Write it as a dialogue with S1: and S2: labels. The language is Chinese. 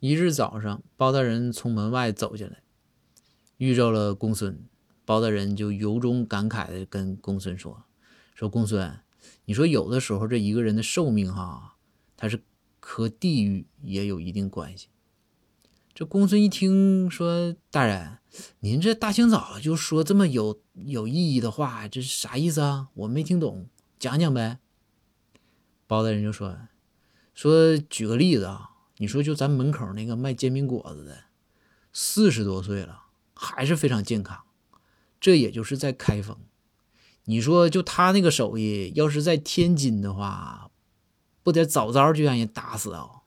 S1: 一日早上，包大人从门外走进来，遇着了公孙。包大人就由衷感慨的跟公孙说：“说公孙，你说有的时候这一个人的寿命哈，他是和地域也有一定关系。”这公孙一听说，大人，您这大清早就说这么有有意义的话，这是啥意思啊？我没听懂，讲讲呗。包大人就说：“说举个例子啊。”你说，就咱门口那个卖煎饼果子的，四十多岁了，还是非常健康。这也就是在开封。你说，就他那个手艺，要是在天津的话，不得早早就让人打死啊？